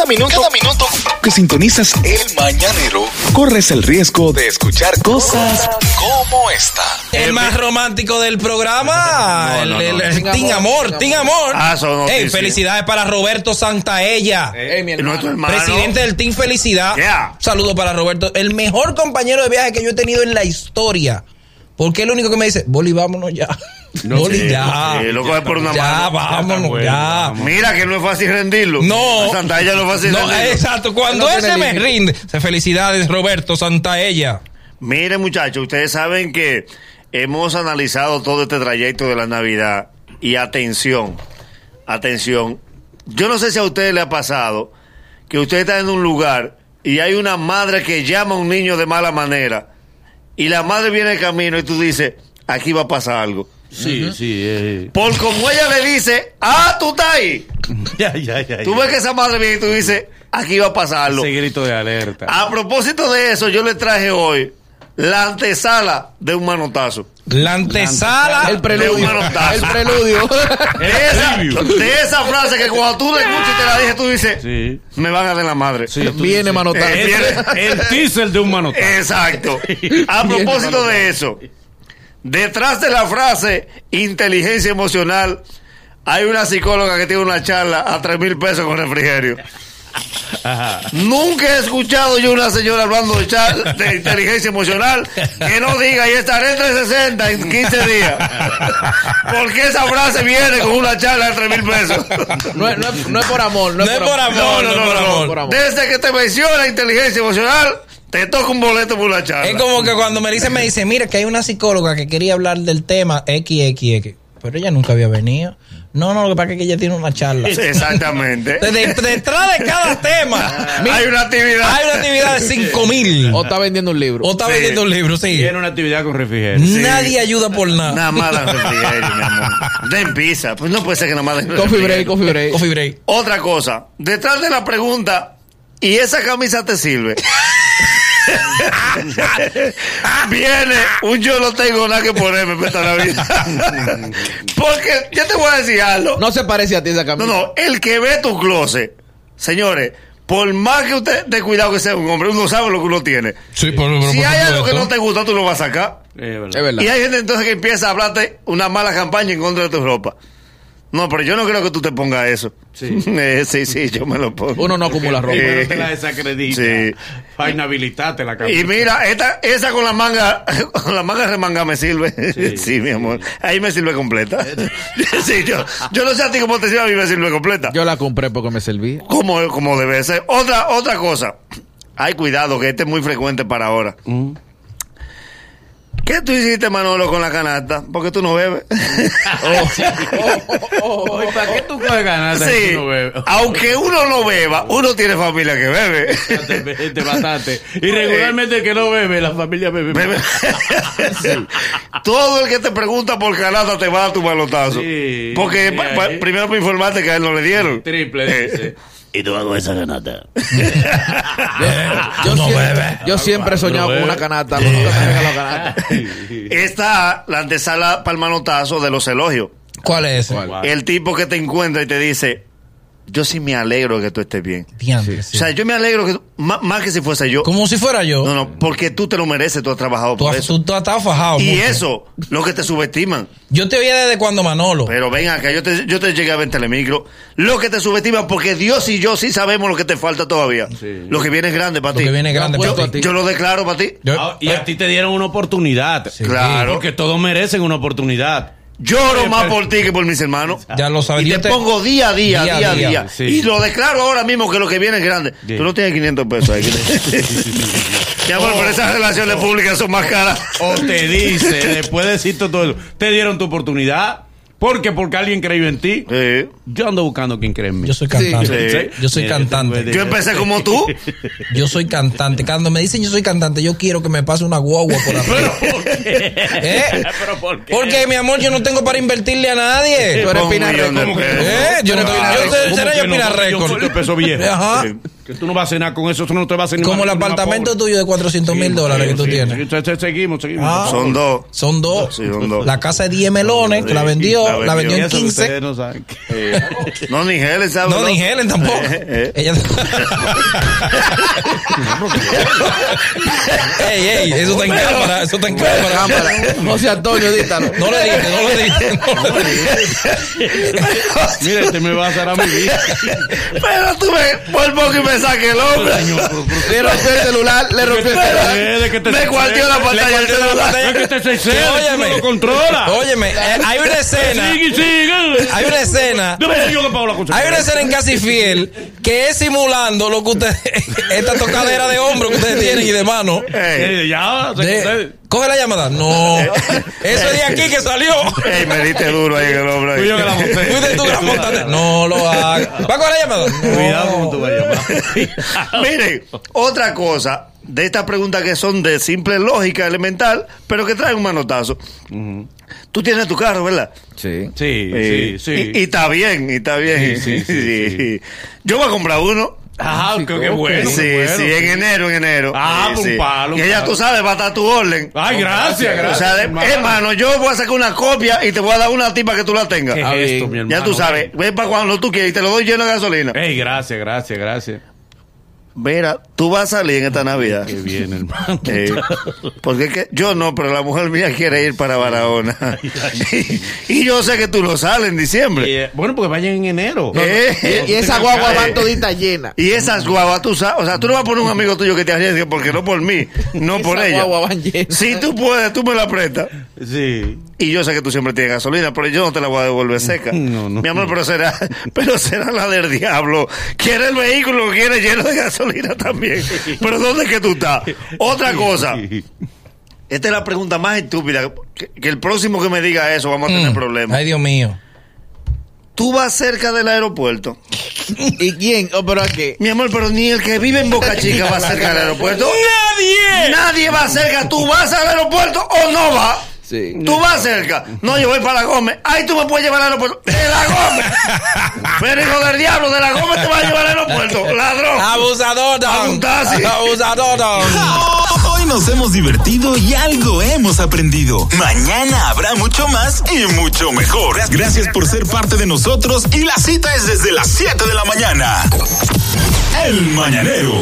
Cada minuto, cada minuto que sintonizas el mañanero, corres el riesgo de escuchar cosas como esta. El más romántico del programa. No, no, el, no. el- el Team Team Amor, Amor, Team Team Amor. Ah, son Ey, noticias. felicidades para Roberto Santaella. Ey, mi hermano. Nuestro hermano. Presidente del Team Felicidad. Yeah. Saludo para Roberto. El mejor compañero de viaje que yo he tenido en la historia. Porque es el único que me dice, Boli, vámonos ya. Sí, ya. coge por una ya, mano. vámonos, ya. Mira que no es fácil rendirlo. No. A Santalla no es fácil No, rendirlo. exacto. Cuando No ese me rinde. Felicidades, Roberto Santaella. Miren, muchachos, ustedes saben que hemos analizado todo este trayecto de la Navidad. Y atención, atención. Yo no sé si a ustedes le ha pasado que usted está en un lugar y hay una madre que llama a un niño de mala manera. Y la madre viene de camino y tú dices, aquí va a pasar algo. Sí, sí. eh. Por como ella le dice, ah, tú estás ahí. Ya, ya, ya. Tú ya. ves que esa madre viene y tú dices, aquí va a pasar algo. Ese grito de alerta. A propósito de eso, yo le traje hoy la antesala de un manotazo. La antesala. El preludio. De un manotazo. El preludio. De esa, preview. de esa frase que cuando tú la escuchas y te la dije, tú dices, Sí. me van a dar la madre. Sí, Viene dices. manotazo. Eh, viene- El teaser de un manotazo. Exacto. A propósito de eso, detrás de la frase inteligencia emocional, hay una psicóloga que tiene una charla a tres mil pesos con refrigerio. Ajá. Nunca he escuchado yo una señora hablando de, char- de inteligencia emocional que no diga y estaré entre 60 en 15 días. Porque esa frase viene con una charla de 3 mil pesos. No, es- no es- no es por amor. No, No es No, por amor. Desde que te menciona inteligencia emocional, te toca un boleto por una charla. Es como que cuando me dice, me dice, mira que hay una psicóloga que quería hablar del tema XXX, pero ella nunca había venido. No, no, lo que pasa es que ella tiene una charla. Sí, Exactamente. De- de- detrás de cada tema Hay una actividad. hay una actividad de 5 mil. O está vendiendo un libro. O está Sí. vendiendo un libro, sí. Tiene una actividad con refrigerio. Nadie ayuda por nada. Nada más dan refrigerio, mi amor. Den pizza. Pues no puede ser que nada más den Coffee refrigerio. break, coffee break. Coffee break. Otra cosa, detrás de la pregunta, ¿y esa camisa te sirve? Viene un yo no tengo nada que ponerme para esta Navidad. Porque yo te voy a decir algo. No se parece a ti esa No, camisa. no, el que ve tu closet, señores, por más que usted de cuidado que sea un hombre, uno sabe lo que uno tiene. Sí, por, por- Si por hay algo que no te gusta, tú lo vas a sacar. Es verdad. Es verdad. Y hay gente entonces que empieza a hablarte una mala campaña en contra de tu ropa. No, pero yo no creo que tú te pongas eso. Sí. Eh, sí, sí, yo me lo pongo. Uno no acumula ropa. Pero te la desacredita. Sí. Para inhabilitarte la Y camisa. mira, esta, esa con la manga, con la manga remanga me sirve. Sí. Sí. mi amor. Ahí me sirve completa. sí, yo, yo no sé a ti cómo te sirve, a mí me sirve completa. Yo la compré porque me servía. Como, como debe ser. Otra, otra cosa. Ay, cuidado, que este es muy frecuente para ahora. Mm. ¿Qué tú hiciste, Manolo, con la canasta? Porque tú no bebes. Oye, ¿Para qué tú coges ganas sí. si no bebes? Aunque uno no beba, uno tiene familia que bebe. Bastante, bastante. Y regularmente el que no bebe, la familia bebe. Bebe. Todo el que te pregunta por canasta te va a dar tu malotazo. Sí, Porque sí, pa- pa- ahí. primero para informarte que a él no le dieron. Triple, Eh, dice. Y tú hago esa canasta. Yo, no siempre, bebes. yo siempre he soñado No con una canasta. Está la antesala para el manotazo de los elogios. ¿Cuál es ese? ¿Cuál? El tipo que te encuentra y te dice, yo sí me alegro de que tú estés bien. Diantre, sí. O sea, yo me alegro que tú- má- más, que si fuese yo. Como si fuera yo. No, no, porque tú te lo mereces, tú has trabajado tú, por has- eso. tú- tú has estado fajado. y mucho. eso, lo que te subestiman. Yo te veía desde cuando Manolo. Pero ven acá, yo te, yo te llegué a ver en Telemicro. Lo que te subestiman, porque Dios y yo sí sabemos lo que te falta todavía. Sí. Lo que viene es grande para Lo ti. que viene grande Yo para ti. Yo lo declaro para ti. Yo- Ah, y a ti te dieron una oportunidad. Claro. Porque todos merecen una oportunidad. Lloro más por ti que por mis hermanos. Ya lo sabes. Y Yo te, pongo día a día, Día a día a día, día. sí. Y lo declaro ahora mismo que lo que viene es grande. Tú no tienes 500 pesos ahí. Mi amor, pero esas relaciones públicas son más caras. O te dice, después de decirte todo eso, te dieron tu oportunidad. Porque porque alguien creyó en ti. Sí. Yo ando buscando quien cree en mí. Yo soy cantante. Sí. Yo soy Mira, cantante. Yo empecé como tú. Yo soy cantante. Cuando me dicen yo soy cantante, yo quiero que me pase una guagua por arriba. ¿Pero por qué? ¿Eh? ¿Pero por qué? Porque, mi amor, yo no tengo para invertirle a nadie. Tú eres Pina Record. ¿Eh? Yo no eres Yo Pina soy- ¿Cómo seré que yo? Pina Record. soy peso viejo. Ajá. Que tú no vas a cenar con eso, tú no te vas a cenar Como el apartamento tuyo de 400 mil dólares que tú sí, tienes. seguimos, seguimos. Ah. Son dos. Son dos. Sí, son dos. La casa de 10 melones, que la vendió, La la vendió vendió. en Eso que 15. ustedes no saben. No, ni Helen, ¿sabes? No, ni Helen tampoco. Eh, eh. Ella... ey, ey, eso está en cámara, eso está en cámara. Cámara. José Antonio, dítalo. No le dije, no le dije, no le dije. Mira, este me va a hacer a mi vida. Pero tú me, por poco y me saque el hombre. Le rompió el celular, le rompió el celular. De que te Me cuartió la pantalla del celular. pantalla. Es que cede, Óyeme. no lo controla. Óyeme, eh, hay una escena, Sigue, sigue. hay una escena que. Hay una escena en Casi Fiel que es simulando lo que ustedes, esta tocadera de hombro que ustedes tienen y de mano. Ya, coge la llamada. No. Eso es de aquí que salió. ey, me diste duro ahí en el hombre. Fui yo que la monté. Fuiste tú que la montaste. No lo hagas. ¿Va a coger la llamada? No. Cuidado como tú vas a llamar. Miren, otra cosa de estas preguntas que son de simple lógica elemental, pero que traen un manotazo. Tú tienes tu carro, ¿verdad? Sí. Sí, Eh, sí, sí. Y, y está bien, y está bien. Sí, sí, sí, sí. Yo voy a comprar uno. Ah, qué, qué ok. bueno. sí, qué bueno. sí, en enero, en enero. Ah, Sí, pues un palo, Y ella, tú sabes, va a estar tu orden. Ay, gracias, gracias. o sea, de- hermano. hermano, yo voy a sacar una copia y te voy a dar una tipa que tú la tengas. ¿Qué Ah, es esto, mi hermano? Ya tú sabes, ven para cuando tú quieras y te lo doy lleno de gasolina. Ey, gracias, gracias, gracias. Mira, tú vas a salir en esta Navidad. Qué bien, hermano. Eh, porque es que yo no, pero la mujer mía quiere ir para Barahona. y, y yo sé que tú no sales en diciembre. Eh, bueno, porque vayan en enero. Eh, Y, y esa guagua van todita llena. y esas guaguas, tú sabes, o sea, tú no vas a poner un amigo tuyo que te arriesgue porque no por mí, no por Esa ella. guagua van llena. Si tú puedes, tú me la prestas. Sí. Y yo sé que tú siempre tienes gasolina, pero yo no te la voy a devolver seca. No, no. Mi amor, pero será, pero será la del diablo. Quiere el vehículo, quiere lleno de gasolina también. Pero ¿dónde es que tú estás? Otra cosa. Esta es la pregunta más estúpida. Que, que el próximo que me diga eso vamos a tener Mm. problemas. Ay, Dios mío. Tú vas cerca del aeropuerto. ¿Y quién? Oh, pero ¿a qué? Mi amor, pero ni el que vive en Boca Chica va cerca del aeropuerto. ¡Nadie! Nadie va cerca. ¿Tú vas al aeropuerto o no vas? Sí. Tú vas cerca. No, yo voy para la Gómez. Ahí tú me puedes llevar al aeropuerto. ¡De la Gómez! Pero hijo del diablo, de la Gómez te va a llevar al aeropuerto. ¡Ladrón! Abusador, don. Abusador, don. Hoy nos hemos divertido y algo hemos aprendido. Mañana habrá mucho más y mucho mejor. Gracias por ser parte de nosotros y la cita es desde las 7 de la mañana. El Mañanero.